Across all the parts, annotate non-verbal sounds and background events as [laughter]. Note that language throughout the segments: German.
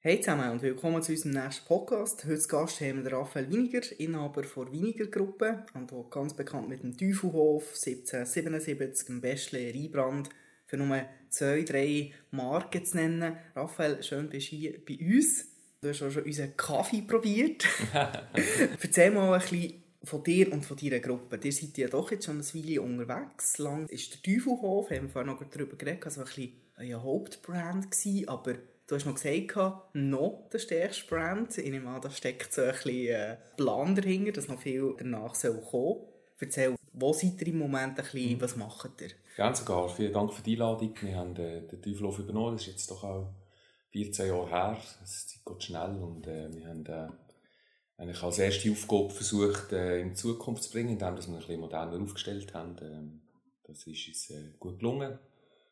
Hey zusammen und willkommen zu unserem nächsten Podcast. Heute zu Gast haben wir Raphael Winiger, Inhaber der Winiger Gruppe und auch ganz bekannt mit dem Teufelhof 1777, dem Bestle, Rheinbrand, für nur zwei, drei Marken zu nennen. Raphael, schön bist du hier bei uns. Du hast auch schon unseren Kaffee probiert. [laughs] Erzähl mal ein bisschen von dir und von deiner Gruppe. Ihr seid ja doch jetzt schon ein Weile unterwegs. Lang ist der Teufelhof, haben wir vorhin noch darüber geredet, also ein bisschen euer Hauptbrand gewesen, aber du hast noch gesagt, noch der stärkste Brand. Ich nehme an, da steckt so ein bisschen äh, Plan dahinter, dass noch viel danach soll kommen Erzähl, wo seid ihr im Moment ein bisschen, mhm. was macht ihr? Ganz sogar, vielen Dank für die Einladung. Wir haben äh, den Teufelhof übernommen, das ist jetzt doch auch 14 Jahre her. Es geht schnell und äh, wir haben äh, eigentlich als erste Aufgabe versucht, äh, in die Zukunft zu bringen, indem wir ein bisschen moderner aufgestellt haben. Ähm, das ist uns äh, gut gelungen.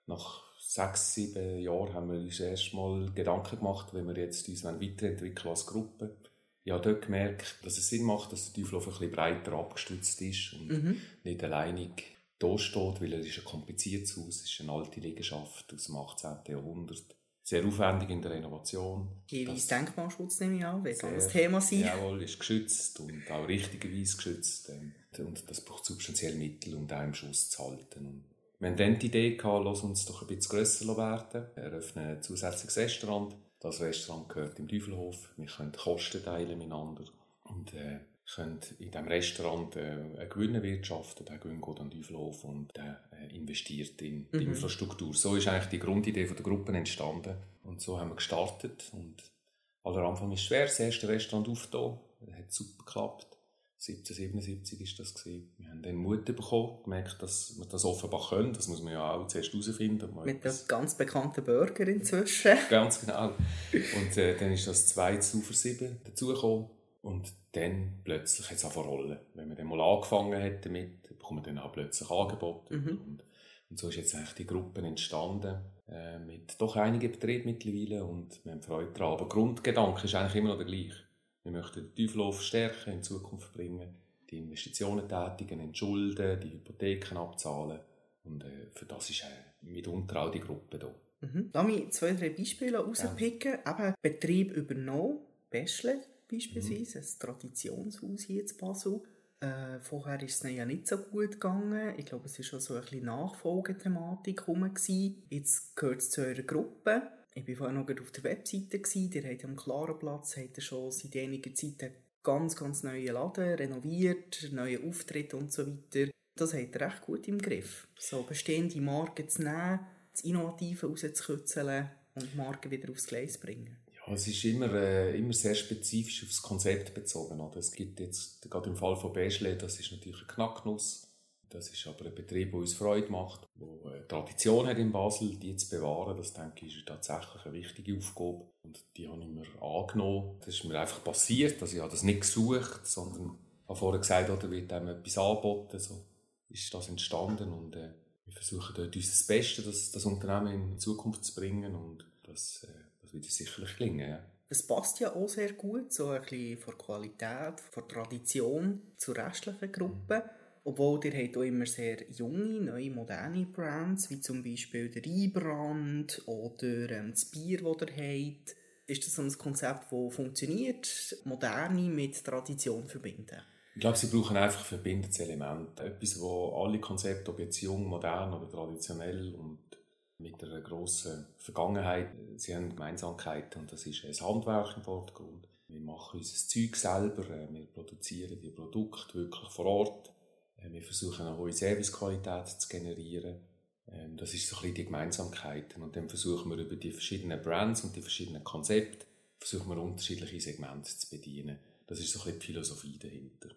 Nach sechs, sieben Jahren haben wir uns erst mal Gedanken gemacht, wenn wir jetzt uns weiterentwickeln als Gruppe. Ich habe dort gemerkt, dass es Sinn macht, dass der Teufel ein bisschen breiter abgestützt ist und mhm. nicht alleinig da steht, weil er ist ein kompliziertes Haus, es ist eine alte Liegenschaft aus dem 18. Jahrhundert sehr aufwendig in der Renovation. Jeweils Denkmalschutz nehme ich an, wird das Thema sein. Jawohl, ist geschützt und auch richtigerweise geschützt. Ähm, und das braucht substanzielle Mittel, um da im Schuss zu halten. Wir haben dann die Idee gehabt, lass uns doch ein bisschen grösser werden, eröffnen ein zusätzliches Restaurant. Das Restaurant gehört im Teufelhof. Wir können Kosten teilen miteinander. Und äh, könnt in diesem Restaurant äh, einen Gewinn erwirtschaften, der Gewinn geht an den Teufelhof und der äh, investiert in die mhm. Infrastruktur. So ist eigentlich die Grundidee von der Gruppe entstanden und so haben wir gestartet und aller Anfang ist schwer, das erste Restaurant aufgetan, hat super geklappt. 1777 ist das gewesen. Wir haben dann Mut bekommen, gemerkt, dass wir das offenbar können. Das muss man ja auch zuerst herausfinden. Mit einem ganz bekannten Burger inzwischen. [laughs] Ganz genau. Und äh, dann ist das 2 zu 7 dazugekommen. Und dann plötzlich hat es angefangen rollen. Wenn man dann mal angefangen hat damit, bekommt man dann auch plötzlich Angebote. Mhm. Und, und, so ist jetzt eigentlich die Gruppe entstanden, äh, mit doch einigen Betrieben mittlerweile und wir haben Freude daran. Aber der Grundgedanke ist eigentlich immer noch der gleiche. Wir möchten den Teufelhof stärken, in Zukunft bringen, die Investitionen tätigen, entschulden, die Hypotheken abzahlen. Und äh, für das ist äh, mitunter auch die Gruppe da. Mhm. Lass mich zwei, drei Beispiele rauspicken. Ja. Eben Betrieb übernommen, Bachelor beispielsweise, mhm. ein Traditionshaus hier in Basel. Äh, vorher ist es ja nicht so gut gegangen. Ich glaube, es war schon so ein bisschen Nachfolgethematik herum. Jetzt gehört es zu eurer Gruppe. Ich war vorher noch auf der Webseite. Ihr habt am klaren Platz habt schon seit einiger Zeit einen ganz, ganz neuen Laden, renoviert, neue Auftritte und so weiter. Das habt ihr recht gut im Griff. So bestehende Marken zu nehmen, das Innovative rauszukitzeln und Marken wieder aufs Gleis zu bringen. Es ist immer, äh, immer sehr spezifisch aufs Konzept bezogen. Es gibt jetzt, gerade im Fall von Beschle, das ist natürlich ein Knacknuss. Das ist aber ein Betrieb, der uns Freude macht, der eine Tradition hat in Basel, die zu bewahren. Das, denke ich, ist tatsächlich eine wichtige Aufgabe. Und die habe ich mir angenommen. Das ist mir einfach passiert. Also ich habe das nicht gesucht, sondern habe vorher gesagt, oder wird einem etwas angeboten. So ist das entstanden. Und äh, wir versuchen dort unser Bestes, das, das Unternehmen in Zukunft zu bringen. Und das äh, das wird sicherlich gelingen, ja. Das passt ja auch sehr gut, so ein bisschen von Qualität, von Tradition zur restlichen Gruppe. Obwohl ihr habt auch immer sehr junge, neue, moderne Brands, wie zum Beispiel der Rheinbrand oder ähm, das Bier, das ihr habt. Ist das ein Konzept, das funktioniert, Moderne mit Tradition verbinden? Ich glaube, sie brauchen einfach verbindendes Element. Etwas, wo alle Konzepte, ob jetzt jung, modern oder traditionell und mit einer grossen Vergangenheit. Sie haben Gemeinsamkeiten und das ist das Handwerk im Vordergrund. Wir machen unser Zeug selber, äh, wir produzieren die Produkte wirklich vor Ort. Äh, wir versuchen eine hohe Servicequalität zu generieren. Ähm, das ist so ein bisschen die Gemeinsamkeiten. Und dann versuchen wir über die verschiedenen Brands und die verschiedenen Konzepte versuchen wir unterschiedliche Segmente zu bedienen. Das ist so ein bisschen die Philosophie dahinter.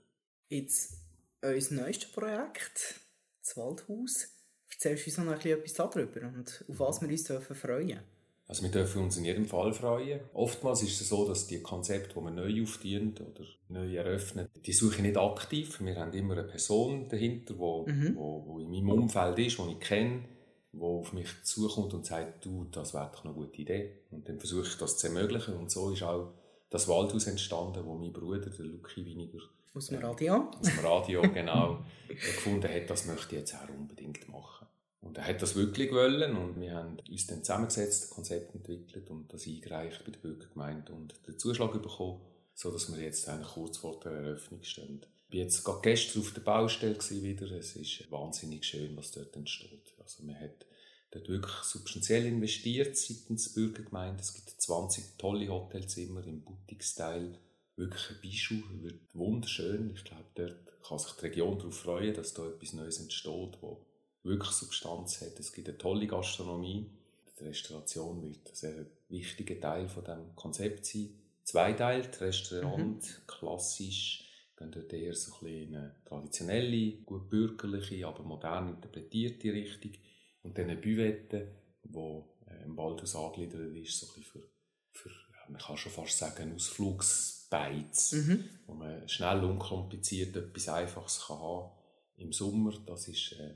Jetzt unser neuestes Projekt, das Waldhaus. Erzählst du uns noch etwas darüber und auf was wir uns dürfen freuen also wir dürfen uns in jedem Fall freuen. Oftmals ist es so, dass die Konzepte, die man neu aufdienen oder neu eröffnen, die suche ich nicht aktiv. Wir haben immer eine Person dahinter, die, mhm. wo, wo in meinem Umfeld ist, die ich kenne, die auf mich zukommt und sagt, du, das wäre doch eine gute Idee. Und dann versuche ich das zu ermöglichen. Und so ist auch das Waldhaus entstanden, wo mein Bruder, der Luki Winiger, aus dem Radio, aus dem Radio [laughs] genau, gefunden hat, das möchte ich jetzt auch unbedingt machen. Und er hat das wirklich wollen und wir haben uns dann zusammengesetzt, ein Konzept entwickelt und das eingereicht bei der Bürgergemeinde und den Zuschlag bekommen, sodass wir jetzt eigentlich kurz vor der Eröffnung stehen. Ich war jetzt gerade gestern auf der Baustelle wieder. Es ist wahnsinnig schön, was dort entsteht. Also man hat dort wirklich substanziell investiert seitens der Bürgergemeinde. Es gibt 20 tolle Hotelzimmer im Boutique-Style. Wirklich ein Bijou, wird wunderschön. Ich glaube, dort kann sich die Region darauf freuen, dass da etwas Neues entsteht, wo wirklich Substanz hat. Es gibt eine tolle Gastronomie. Die Restauration wird ein sehr wichtiger Teil von dem Konzept sein. Zweiteilt, Restaurant, mhm. klassisch, gehen dort eher so ein bisschen in eine traditionelle, gut bürgerliche, aber modern interpretierte Richtung. Und dann eine Büvette, die äh, im Waldhaus angegliedert ist, so ein bisschen für, für man kann schon fast sagen, Ausflugsbeiz, mhm. wo man schnell, unkompliziert etwas Einfaches kann haben Im Sommer, das ist äh,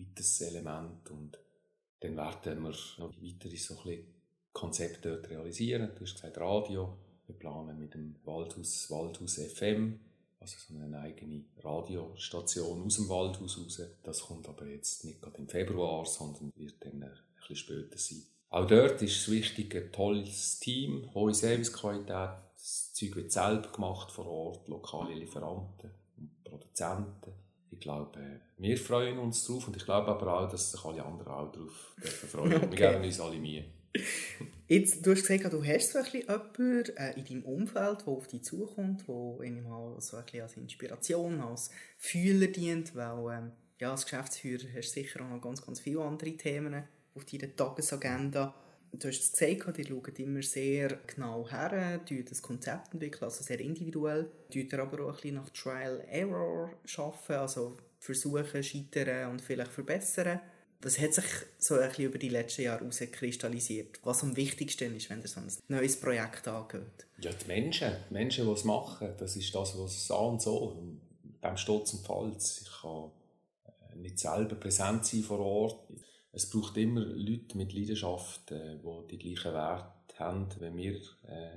weiteres Element. Und dann werden wir noch weitere so Konzepte dort realisieren. Du hast gesagt, Radio. Wir planen mit dem Waldhaus, Waldhaus FM also so eine eigene Radiostation aus dem Waldhaus raus. Das kommt aber jetzt nicht gerade im Februar, sondern wird dann ein bisschen später sein. Auch dort ist es wichtig, ein tolles Team, hohe Servicequalität. Das Zeug wird selber gemacht vor Ort, lokale Lieferanten und Produzenten. Ich glaube, wir freuen uns drauf und ich glaube aber auch, dass sich alle anderen auch darauf freuen. [laughs] Okay. Wir geben uns alle Mühe. Jetzt, du hast gesagt, du hast so ein bisschen jemanden äh, in deinem Umfeld, der auf dich zukommt, der mal so ein bisschen als Inspiration, als Fühler dient, weil ähm, ja, als Geschäftsführer hast du sicher auch noch ganz, ganz viele andere Themen auf deiner Tagesagenda. Du hast es gesagt, ihr schaut immer sehr genau her, das Konzept entwickeln, also sehr individuell, tut aber auch ein nach Trial Error arbeiten, also versuchen, scheitern und vielleicht verbessern. Was hat sich so ein bisschen über die letzten Jahre herauskristallisiert? Was am wichtigsten ist, wenn ihr so ein neues Projekt angeht? Ja, die Menschen. Die Menschen, die es machen. Das ist das, was es an und so. Beim Sturz und Falls. Ich kann äh, nicht selber präsent sein vor Ort. Es braucht immer Leute mit Leidenschaft, äh, die die gleichen Werte haben wie wir äh,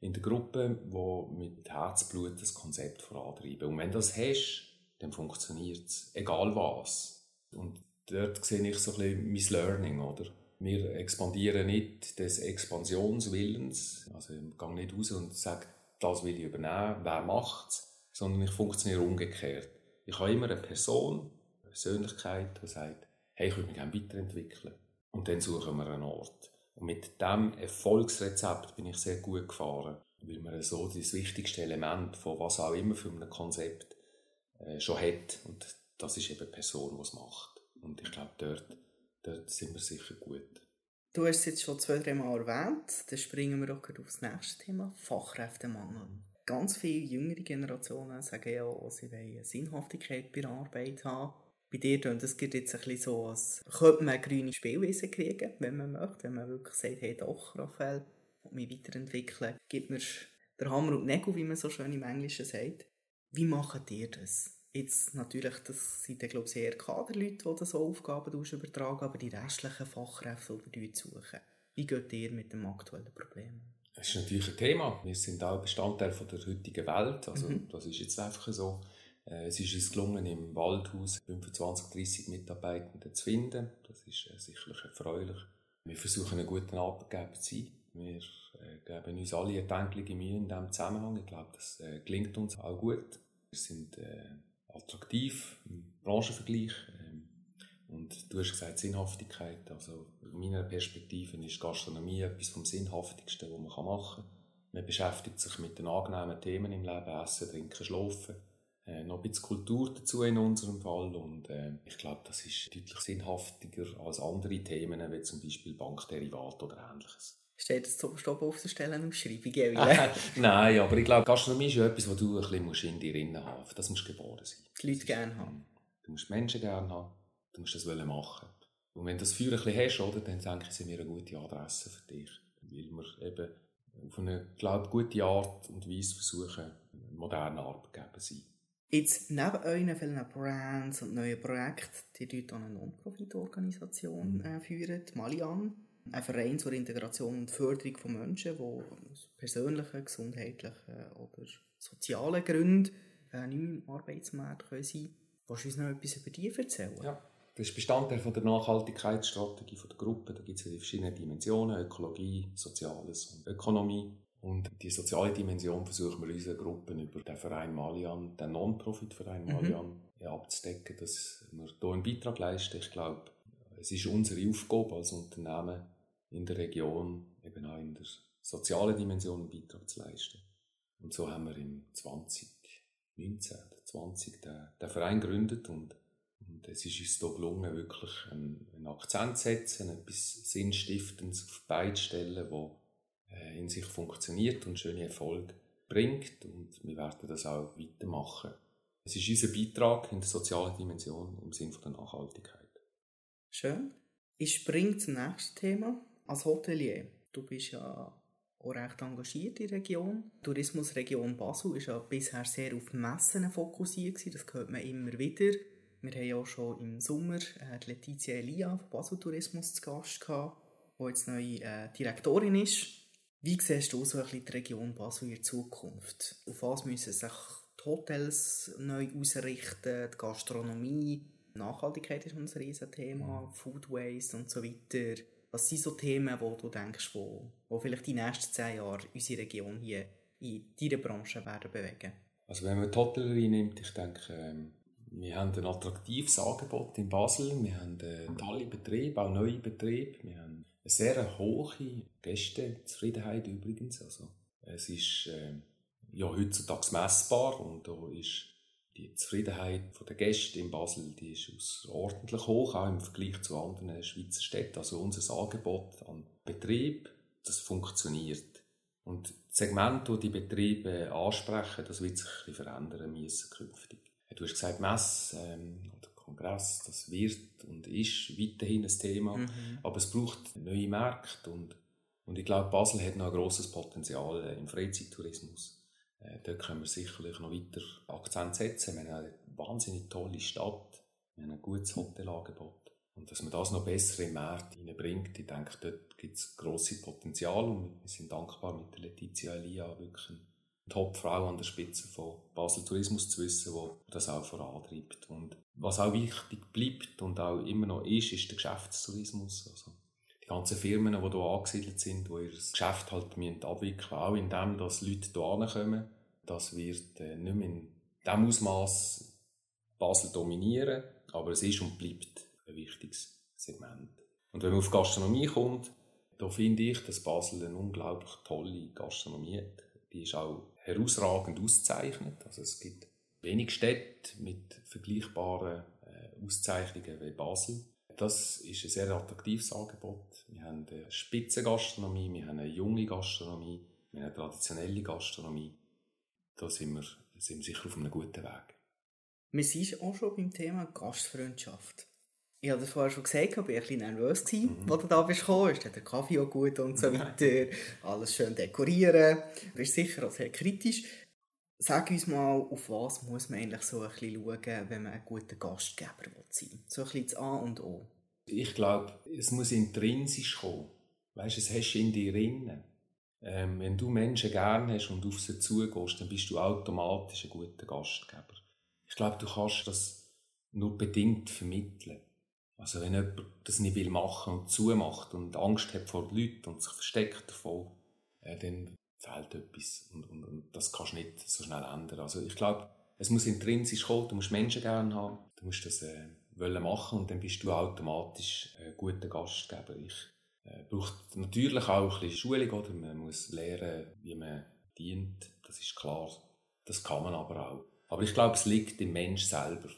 in der Gruppe, die mit Herzblut das Konzept vorantreiben. Und wenn das hast, dann funktioniert es. Egal was. Und dort sehe ich so ein bisschen mein Learning, oder? Wir expandieren nicht des Expansionswillens. Also ich gehe nicht raus und sage, das will ich übernehmen, wer macht es, sondern ich funktioniere umgekehrt. Ich habe immer eine Person, eine Persönlichkeit, die sagt, hey, ich würde mich gerne weiterentwickeln. Und dann suchen wir einen Ort. Und mit diesem Erfolgsrezept bin ich sehr gut gefahren, weil man so das wichtigste Element von was auch immer für ein Konzept äh, schon hat. Und das ist eben die Person, die es macht. Und ich glaube, dort, dort sind wir sicher gut. Du hast es jetzt schon zwei, drei Mal erwähnt. Dann springen wir doch aufs nächste Thema: Fachkräftemangel. Ganz viele jüngere Generationen sagen ja, sie wollen Sinnhaftigkeit bei der Arbeit haben. Bei dir und es gibt jetzt ein bisschen so, als könnte man grüne Spielwiese kriegen, wenn man möchte. Wenn man wirklich sagt, hey doch, Raphael, und mich weiterentwickeln, gibt mir der Hammer und Nägel, wie man so schön im Englischen sagt. Wie macht ihr das? Jetzt natürlich, das sind glaube ich eher Kaderleute, die so Aufgaben übertragen, aber die restlichen Fachkräfte, die suchen. Wie geht ihr mit dem aktuellen Problem? Das ist natürlich ein Thema. Wir sind auch Bestandteil von der heutigen Welt. Also, mhm. Das ist jetzt einfach so. Äh, es ist uns gelungen, im Waldhaus 25, 30 Mitarbeitende zu finden. Das ist äh, sicherlich erfreulich. Wir versuchen, einen guten Arbeitgeber zu sein. Wir äh, geben uns alle eine denkliche Mühe in diesem Zusammenhang. Ich glaube, das gelingt uns auch gut. Wir sind attraktiv im Branchenvergleich. Ähm, und du hast gesagt, Sinnhaftigkeit. Also, aus meiner Perspektive ist Gastronomie etwas vom Sinnhaftigsten, was man machen kann. Man beschäftigt sich mit den angenehmen Themen im Leben, Essen, Trinken, Schlafen. Äh, noch ein bisschen Kultur dazu in unserem Fall. Und äh, ich glaube, das ist deutlich sinnhaftiger als andere Themen, wie zum Beispiel Bankderivat oder ähnliches. Steht das zum Stopp auf der Stellenausschreibung? [laughs] [laughs] Nein, aber ich glaube, Gastronomie ist ja etwas, was du ein bisschen in dir drin haben musst. Das musst du geboren sein. Die Leute gerne haben. Du musst Menschen gerne haben. Du musst das machen. Und wenn du das Feuer ein bisschen hast, oder, dann denke ich, sind wir eine gute Adresse für dich. Weil wir eben auf eine, glaube gute Art und Weise versuchen, moderner Arbeitgeber zu sein. Jetzt neben euren vielen Brands und neuen Projekten, die dort eine Non-Profit-Organisation mhm. äh, führen, Malian ein Verein zur Integration und Förderung von Menschen, die aus persönlichen, gesundheitlichen oder sozialen Gründen äh, nicht mehr im Arbeitsmarkt können sein können. Willst du uns noch etwas über die erzählen? Ja, Das ist Bestandteil von der Nachhaltigkeitsstrategie der Gruppe. Da gibt es verschiedene Dimensionen, Ökologie, Soziales und Ökonomie. Und die soziale Dimension versuchen wir unseren Gruppen über den Verein Malian, den Non-Profit-Verein mhm. Malian, abzudecken, dass wir hier einen Beitrag leisten. Ich glaube, es ist unsere Aufgabe als Unternehmen in der Region, eben auch in der sozialen Dimension einen Beitrag zu leisten. Und so haben wir im 2019 oder 20 den, den Verein gegründet und, und es ist uns hier gelungen, wirklich einen, einen Akzent zu setzen, etwas Sinnstiftendes auf beide Stellen, wo in sich funktioniert und schöne Erfolge bringt und wir werden das auch weitermachen. Es ist unser Beitrag in der sozialen Dimension im Sinne der Nachhaltigkeit. Schön. Ich springe zum nächsten Thema. Als Hotelier, du bist ja auch recht engagiert in der Region. Die Tourismusregion Basel ist ja bisher sehr auf Messen fokussiert. Das hört man immer wieder. Wir haben ja schon im Sommer äh, Letizia Elia von Basel Tourismus zu Gast gehabt, die jetzt neue äh, Direktorin ist. Wie siehst du so ein bisschen die Region Basel in der Zukunft? Auf was müssen sich die Hotels neu ausrichten, die Gastronomie? Nachhaltigkeit ist ein riesen Thema, mhm. Food Waste und so weiter. Was sind so Themen, wo du denkst, wo, wo vielleicht die nächsten zehn Jahre unsere Region hier in deiner Branche werden bewegen? Also wenn man die Hotellerie nimmt, ich denke, ähm, wir haben ein attraktives Angebot in Basel, wir haben äh, tolle Betriebe, auch neue Betriebe, wir haben sehr hohe Gästezufriedenheit übrigens. Also, es ist äh, ja heutzutage messbar und da ist die Zufriedenheit der Gäste in Basel die ist ordentlich hoch, auch im Vergleich zu anderen Schweizer Städten. Also unser Angebot an Betrieb, das funktioniert. Und das Segment, das die Betriebe ansprechen, das wird sich ein bisschen verändern müssen künftig. Du hast gesagt, Mess ähm, Kongress, das wird und ist weiterhin ein Thema, mhm. aber es braucht neue Märkte und, und ich glaube, Basel hat noch ein grosses Potenzial äh, im Freizeittourismus. Äh, dort können wir sicherlich noch weiter Akzent setzen. Wir haben eine wahnsinnig tolle Stadt, wir haben ein gutes Hotelangebot. Und dass man das noch besser im Markt hineinbringt, ich denke, dort gibt es grosse Potenzial und wir sind dankbar mit der Letizia Elia wirklich Top-Frau an der Spitze von Basel Tourismus zu wissen, die das auch vorantreibt. Und was auch wichtig bleibt und auch immer noch ist, ist der Geschäftstourismus. Also die ganzen Firmen, die hier angesiedelt sind, die ihr Geschäft halt abwickeln müssen, auch indem dass Leute hierher kommen. Das wird äh, nicht mehr in diesem Ausmaß Basel dominieren, aber es ist und bleibt ein wichtiges Segment. Und wenn man auf Gastronomie kommt, da finde ich, dass Basel eine unglaublich tolle Gastronomie hat. Die ist auch herausragend ausgezeichnet. Also es gibt wenig Städte mit vergleichbaren äh, Auszeichnungen wie Basel. Das ist ein sehr attraktives Angebot. Wir haben eine Spitzengastronomie, wir haben eine junge Gastronomie, wir haben eine traditionelle Gastronomie. Da sind wir, sind wir sicher auf einem guten Weg. Wir sind auch schon beim Thema Gastfreundschaft. Ich habe das vorher schon gesagt, ich war ein bisschen nervös, mhm. als du da bist gekommen. Ist der Kaffee auch gut und so weiter. Alles schön dekorieren. Du bist sicher auch sehr kritisch. Sag uns mal, auf was muss man eigentlich so ein bisschen schauen, wenn man ein guter Gastgeber sein will? So ein bisschen das A und O. Ich glaube, es muss intrinsisch kommen. Weißt du, es hast in dir drin. Ähm, wenn du Menschen gerne hast und auf sie zugehst, dann bist du automatisch ein guter Gastgeber. Ich glaube, du kannst das nur bedingt vermitteln. Also wenn jemand das nicht will machen und zumacht und Angst hat vor den Leuten und sich versteckt davon, äh, dann fehlt etwas. Und, und, und, das kannst du nicht so schnell ändern. Also ich glaube, es muss intrinsisch kommen, du musst Menschen gerne haben, du musst das äh, wollen machen und dann bist du automatisch ein guter Gastgeber. Ich äh, braucht natürlich auch ein bisschen Schulung, oder? Man muss lernen, wie man dient, das ist klar. Das kann man aber auch. Aber ich glaube, es liegt im Mensch selber.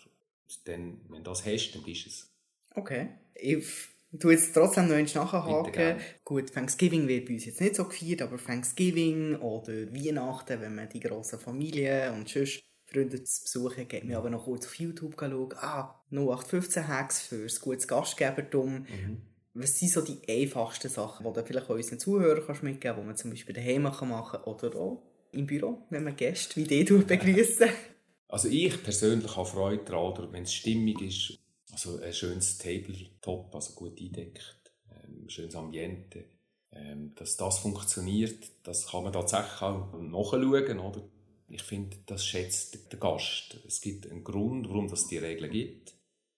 Denn, wenn du das hast, dann bist du es. Okay. Ich Du jetzt trotzdem noch eins nachhaken. Gut, Thanksgiving wird bei uns jetzt nicht so gefeiert, aber Thanksgiving oder Weihnachten, wenn man die grossen Familien und sonst Freunde zu besuchen, geht mir aber noch kurz auf YouTube schauen. Ah, 0815 Hacks fürs gutes Gastgebertum. Mhm. Was sind so die einfachsten Sachen, die du vielleicht auch unseren Zuhörern kannst mitgeben kannst, die man zum Beispiel daheim machen kann oder auch im Büro, wenn man Gäste wie die begrüßen? Also ich persönlich habe Freude daran, wenn es stimmig ist, also ein schönes Tabletop, also gut eingedeckt, ähm, schönes Ambiente. Ähm, dass das funktioniert, das kann man tatsächlich auch nachschauen, oder? Ich finde, das schätzt der Gast. Es gibt einen Grund, warum es die Regeln gibt.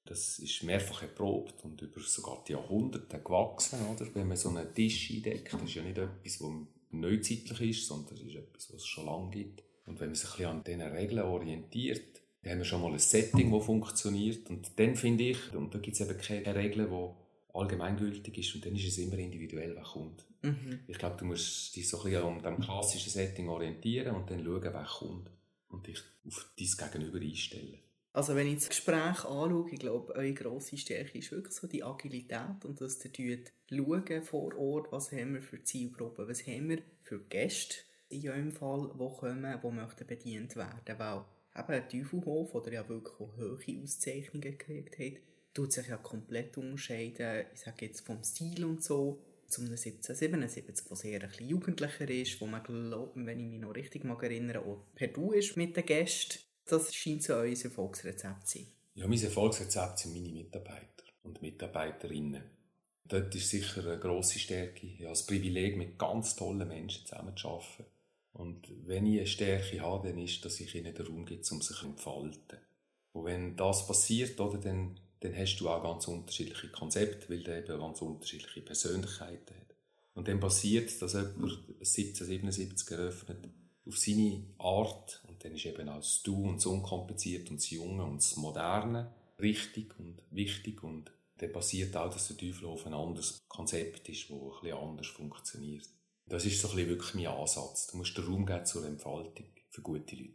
Das ist mehrfach erprobt und über sogar die Jahrhunderte gewachsen. Oder? Wenn man so einen Tisch eindeckt, das ist ja nicht etwas, was neuzeitlich ist, sondern das ist etwas, was es schon lange gibt. Und wenn man sich ein bisschen an diesen Regeln orientiert, dann haben wir schon mal ein Setting, das funktioniert. Und dann finde ich, und da gibt es eben keine Regeln, die allgemeingültig ist, und dann ist es immer individuell, wer kommt. Mhm. Ich glaube, du musst dich so ein bisschen an dem klassischen Setting orientieren und dann schauen, wer kommt. Und dich auf dein Gegenüber einstellen. Also wenn ich das Gespräch anschaue, ich glaube, eure grosse Stärke ist wirklich so die Agilität und dass ihr schauen vor Ort, was haben wir für Zielgruppen, was haben wir für Gäste in eurem Fall, die kommen, die möchten bedient werden. Weil eben Teufelhof, der ja wirklich hohe Auszeichnungen gekriegt hat, tut sich ja komplett unterscheiden, ich sage jetzt vom Stil und so, zum 1777, wo sehr ein bisschen jugendlicher ist, wo man, glaubt, wenn ich mich noch richtig mag erinnere, auch per Du ist mit den Gästen. Das scheint so unser Erfolgsrezept zu sein. Ja, mein Erfolgsrezept sind meine Mitarbeiter und Mitarbeiterinnen. Dort ist sicher eine grosse Stärke. Ich habe das Privileg, mit ganz tollen Menschen zusammenzuarbeiten. Und wenn ich eine Stärke habe, dann ist, dass ich ihnen den Raum gebe, um sich zu entfalten. Und wenn das passiert, oder, dann, dann hast du auch ganz unterschiedliche Konzepte, weil der eben ganz unterschiedliche Persönlichkeiten hat. Und dann passiert, dass jemand 1777 eröffnet, auf seine Art, und dann ist eben auch das Du und das Unkompliziert und das Junge und das Moderne richtig und wichtig und dann passiert auch, dass der Teufelhof ein anderes Konzept ist, das ein bisschen anders funktioniert. Das ist so ein bisschen wirklich mein Ansatz. Du musst den Raum geben zur Entfaltung für gute Leute.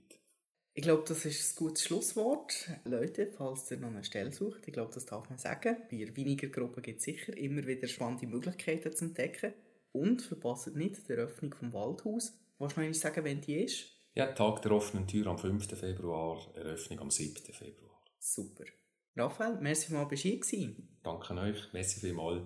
Ich glaube, das ist ein gutes Schlusswort. Leute, falls ihr noch eine Stelle sucht, ich glaube, das darf man sagen. Bei weniger Gruppen gibt es sicher immer wieder spannende Möglichkeiten zu entdecken. Und verpasst nicht die Eröffnung vom Waldhaus. Willst du noch sagen, wenn die ist? Ja, Tag der offenen Tür am 5. Februar, Eröffnung am 7. Februar. Super. Raphael, merci mal, bist du hier Danke euch, merci vielmals.